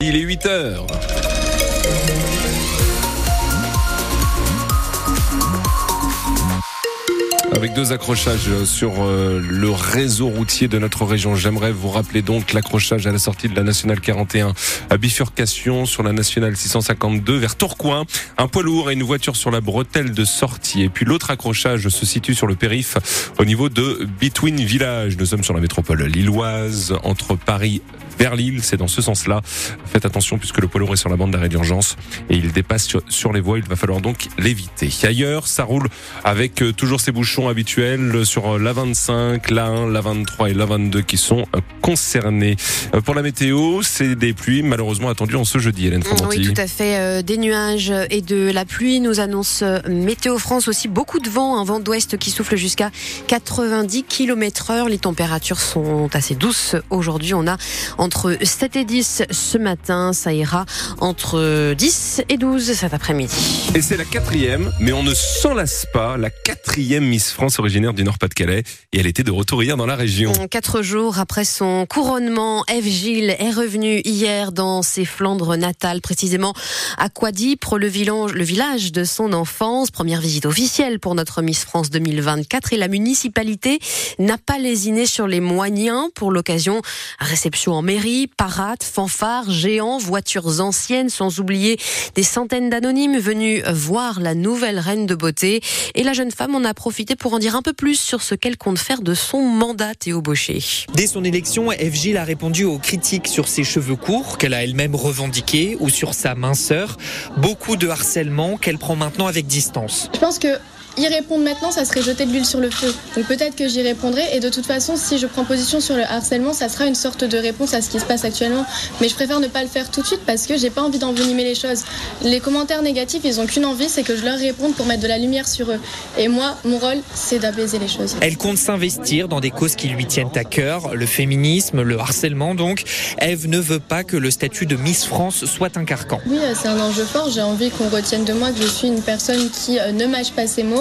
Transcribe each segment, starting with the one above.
Il est 8 heures. Avec deux accrochages sur euh, le réseau routier de notre région. J'aimerais vous rappeler donc l'accrochage à la sortie de la nationale 41 à bifurcation sur la nationale 652 vers Tourcoing. Un poids lourd et une voiture sur la bretelle de sortie. Et puis l'autre accrochage se situe sur le périph au niveau de Between Village. Nous sommes sur la métropole lilloise entre Paris vers Lille. C'est dans ce sens-là. Faites attention puisque le poids lourd est sur la bande d'arrêt d'urgence et il dépasse sur, les voies. Il va falloir donc l'éviter. Ailleurs, ça roule avec euh, toujours ces bouchons habituels sur euh, la 25, la 1, la 23 et la 22 qui sont euh, concernés. Pour la météo, c'est des pluies malheureusement attendues en ce jeudi, Hélène Oui, tout à fait. Des nuages et de la pluie nous annonce Météo France aussi beaucoup de vent, un vent d'ouest qui souffle jusqu'à 90 km heure. Les températures sont assez douces aujourd'hui. On a entre 7 et 10 ce matin. Ça ira entre 10 et 12 cet après-midi. Et c'est la quatrième, mais on ne s'en lasse pas, la quatrième Miss France originaire du Nord-Pas-de-Calais. Et elle était de retour hier dans la région. Quatre jours après son couronnement, Eve Gilles est revenue hier dans ses Flandres natales, précisément à Quadipre, le village, le village de son enfance. Première visite officielle pour notre Miss France 2024 et la municipalité n'a pas lésiné sur les moyens pour l'occasion. Réception en mairie parades, fanfares, géants, voitures anciennes, sans oublier des centaines d'anonymes venus voir la nouvelle reine de beauté. Et la jeune femme en a profité pour en dire un peu plus sur ce qu'elle compte faire de son mandat Théo Baucher. Dès son élection, FG a répondu aux critiques sur ses cheveux courts qu'elle a elle-même revendiqués ou sur sa minceur. Beaucoup de harcèlement qu'elle prend maintenant avec distance. Je pense que y répondre maintenant, ça serait jeter de l'huile sur le feu. Donc peut-être que j'y répondrai. Et de toute façon, si je prends position sur le harcèlement, ça sera une sorte de réponse à ce qui se passe actuellement. Mais je préfère ne pas le faire tout de suite parce que j'ai pas envie d'envenimer les choses. Les commentaires négatifs, ils ont qu'une envie, c'est que je leur réponde pour mettre de la lumière sur eux. Et moi, mon rôle, c'est d'apaiser les choses. Elle compte s'investir dans des causes qui lui tiennent à cœur, le féminisme, le harcèlement donc. Eve ne veut pas que le statut de Miss France soit un carcan. Oui, euh, c'est un enjeu fort. J'ai envie qu'on retienne de moi que je suis une personne qui euh, ne mâche pas ses mots,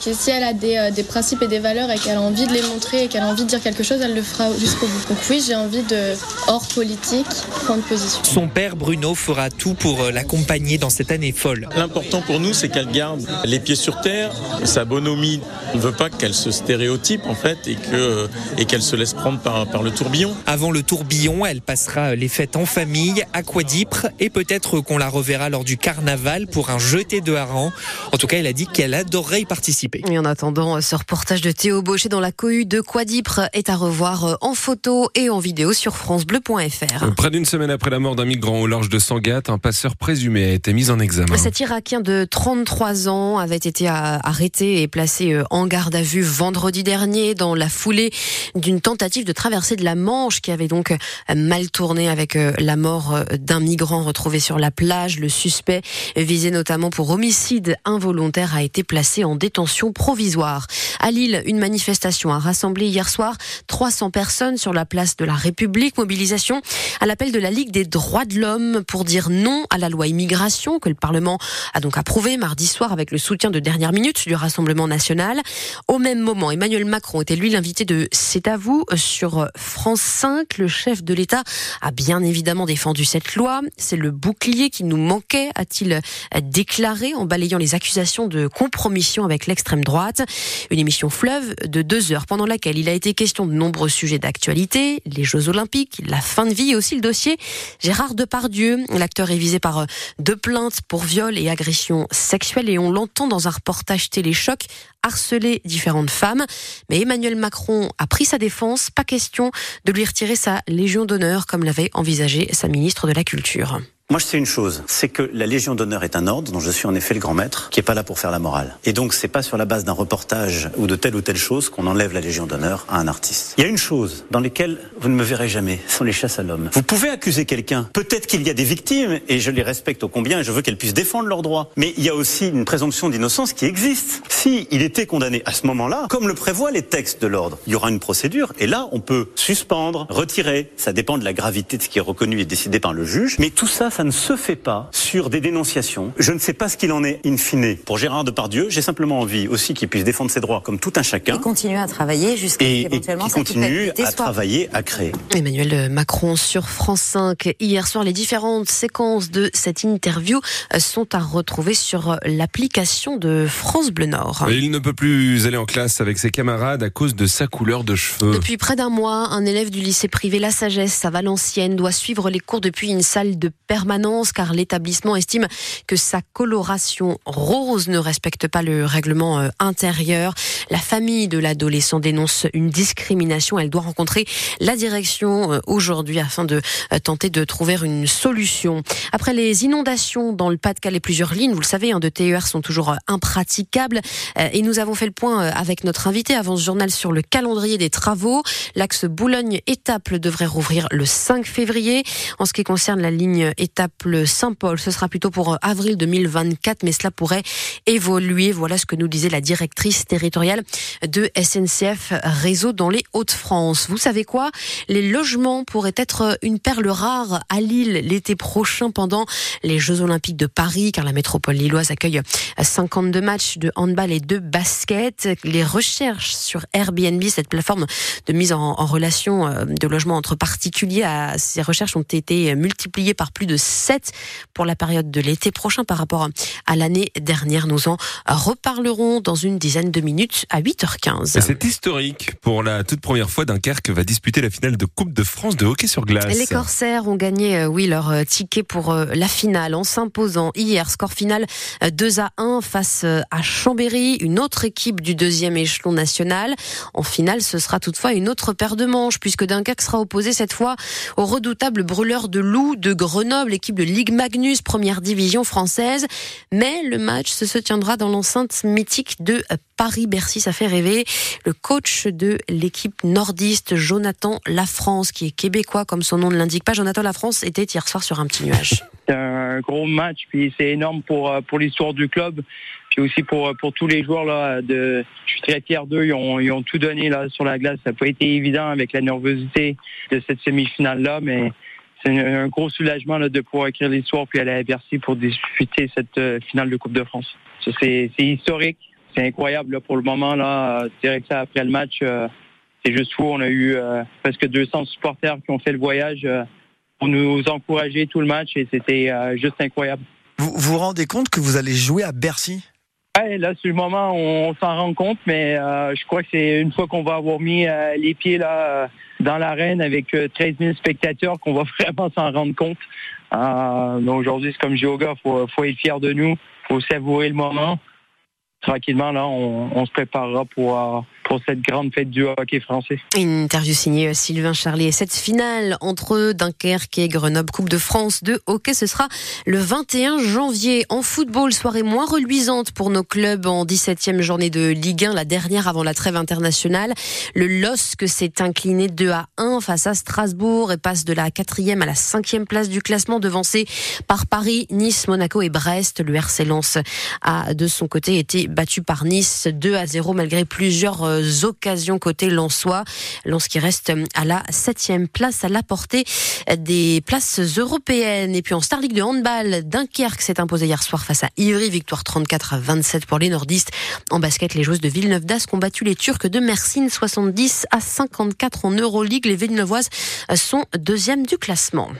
qui si elle a euh, des, principes et des valeurs et qu'elle a envie de les montrer et qu'elle a envie de dire quelque chose, elle le fera jusqu'au bout. Donc oui, j'ai envie de, hors politique, prendre position. Son père Bruno fera tout pour euh, l'accompagner dans cette année folle. L'important pour nous, c'est qu'elle garde les pieds sur terre, sa bonhomie. On ne veut pas qu'elle se stéréotype en fait et que et qu'elle se laisse prendre par, par le tourbillon. Avant le tourbillon, elle passera les fêtes en famille à Quadipre et peut-être qu'on la reverra lors du carnaval pour un jeté de harangue. En tout cas, elle a dit qu'elle adorerait y participer. Et en attendant, ce reportage de Théo Baucher dans la cohue de Quadipre est à revoir euh, en photo et en vidéo sur francebleu.fr. Près d'une semaine après la mort d'un migrant au large de Sangat, un passeur présumé a été mis en examen. Cet Irakien de 33 ans avait été arrêté et placé euh, en garde à vue vendredi dernier dans la foulée d'une tentative de traversée de la Manche qui avait donc euh, mal tourné avec la mort d'un migrant retrouvé sur la plage. Le suspect, visé notamment pour homicide involontaire, a été placé en détention provisoire. À Lille, une manifestation a rassemblé hier soir 300 personnes sur la place de la République. Mobilisation à l'appel de la Ligue des droits de l'homme pour dire non à la loi immigration que le Parlement a donc approuvé mardi soir avec le soutien de dernière minute du Rassemblement national. Au même moment, Emmanuel Macron était lui l'invité de C'est à vous sur France 5. Le chef de l'État a bien évidemment défendu cette loi. C'est le bouclier qui nous manquait, a-t-il déclaré en balayant les accusations de compromission avec l'extrême droite. Une émission fleuve de deux heures pendant laquelle il a été question de nombreux sujets d'actualité, les Jeux Olympiques, la fin de vie et aussi le dossier Gérard Depardieu. L'acteur est visé par euh, deux plaintes pour viol et agression sexuelle et on l'entend dans un reportage téléchoc harceler différentes femmes. Mais Emmanuel Macron a pris sa défense. Pas question de lui retirer sa Légion d'honneur comme l'avait envisagé sa ministre de la Culture. Moi, je sais une chose, c'est que la Légion d'honneur est un ordre dont je suis en effet le grand maître, qui est pas là pour faire la morale. Et donc, c'est pas sur la base d'un reportage ou de telle ou telle chose qu'on enlève la Légion d'honneur à un artiste. Il y a une chose dans laquelle vous ne me verrez jamais, ce sont les chasses à l'homme. Vous pouvez accuser quelqu'un. Peut-être qu'il y a des victimes, et je les respecte au combien, et je veux qu'elles puissent défendre leurs droits. Mais il y a aussi une présomption d'innocence qui existe. Si il était condamné à ce moment-là, comme le prévoient les textes de l'ordre, il y aura une procédure, et là, on peut suspendre, retirer. Ça dépend de la gravité de ce qui est reconnu et décidé par le juge. Mais tout ça, ça ne se fait pas sur des dénonciations. Je ne sais pas ce qu'il en est in fine pour Gérard Depardieu. J'ai simplement envie aussi qu'il puisse défendre ses droits comme tout un chacun. Et continuer à travailler jusqu'à et, éventuellement et continue à travailler, à créer. Emmanuel Macron sur France 5. Hier soir, les différentes séquences de cette interview sont à retrouver sur l'application de France Bleu Nord. Il ne peut plus aller en classe avec ses camarades à cause de sa couleur de cheveux. Depuis près d'un mois, un élève du lycée privé La Sagesse à Valenciennes doit suivre les cours depuis une salle de permanence car l'établissement estime que sa coloration rose ne respecte pas le règlement euh, intérieur. La famille de l'adolescent dénonce une discrimination. Elle doit rencontrer la direction euh, aujourd'hui afin de euh, tenter de trouver une solution. Après les inondations dans le Pas-de-Calais, plusieurs lignes, vous le savez, hein, de TER sont toujours impraticables. Et nous avons fait le point avec notre invité avant ce journal sur le calendrier des travaux. L'axe Boulogne-Étaples devrait rouvrir le 5 février. En ce qui concerne la ligne Étaples Saint-Paul, ce sera plutôt pour avril 2024, mais cela pourrait évoluer. Voilà ce que nous disait la directrice territoriale de SNCF Réseau dans les Hauts-de-France. Vous savez quoi? Les logements pourraient être une perle rare à Lille l'été prochain pendant les Jeux Olympiques de Paris, car la métropole lilloise accueille 52 matchs de handball et de basket. Les recherches sur Airbnb, cette plateforme de mise en, relation euh, de logements entre particuliers, ces recherches ont été multipliées par plus de 7 pour la période de l'été prochain par rapport à l'année dernière. Nous en reparlerons dans une dizaine de minutes à 8h15. C'est historique. Pour la toute première fois, Dunkerque va disputer la finale de Coupe de France de hockey sur glace. Les Corsaires ont gagné, euh, oui, leur euh, ticket pour la finale en s'imposant hier. Score final 2 à 1 face à Chambéry, une autre équipe du deuxième échelon national. En finale, ce sera toutefois une autre paire de manches puisque Dunkerque sera opposé cette fois au redoutable brûleur de loup de Grenoble, équipe de Ligue Magnus, première division française. Mais le match se tiendra dans l'enceinte mythique de Paris-Bercy. Ça fait rêver. Le coach de l'équipe nordiste, Jonathan Lafrance, qui est québécois comme son nom ne l'indique pas. Jonathan Lafrance était hier soir sur un petit nuage. C'est un gros match, puis c'est énorme pour, euh, pour l'histoire du club, puis aussi pour, pour tous les joueurs. Là, de, je suis très fier d'eux, ils ont, ils ont tout donné là, sur la glace. Ça n'a pas été évident avec la nervosité de cette semi-finale-là, mais c'est un gros soulagement là, de pouvoir écrire l'histoire puis aller à Bercy pour disputer cette euh, finale de Coupe de France. C'est historique, c'est incroyable pour le moment. là. Vrai que ça, après le match, euh, c'est juste fou. On a eu presque 200 supporters qui ont fait le voyage pour nous encourager tout le match et c'était euh, juste incroyable. Vous vous rendez compte que vous allez jouer à Bercy? Ouais, là, sur le moment, on, s'en rend compte, mais euh, je crois que c'est une fois qu'on va avoir mis euh, les pieds là dans l'arène avec 13 000 spectateurs qu'on va vraiment s'en rendre compte. Aujourd'hui, c'est comme yoga, faut, faut être fier de nous, faut savourer le moment. Tranquillement, là, on, on se préparera pour pour cette grande fête du hockey français. Une interview signée Sylvain Charlet. Et cette finale entre Dunkerque et Grenoble, Coupe de France de hockey, ce sera le 21 janvier. En football, soirée moins reluisante pour nos clubs en 17e journée de Ligue 1, la dernière avant la trêve internationale. Le LOSC s'est incliné 2 à 1 face à Strasbourg et passe de la 4e à la 5e place du classement, devancé par Paris, Nice, Monaco et Brest. Le RC Lens a de son côté été battu par Nice 2 à 0 malgré plusieurs euh, occasions côté Lensois. Lens qui reste à la septième place à la portée des places européennes. Et puis en Star League de handball, Dunkerque s'est imposé hier soir face à Ivry, victoire 34 à 27 pour les nordistes. En basket, les joueuses de Villeneuve d'Ascq ont battu les Turcs de Mersin 70 à 54 en Euroleague. Les Villeneuvoises sont deuxième du classement.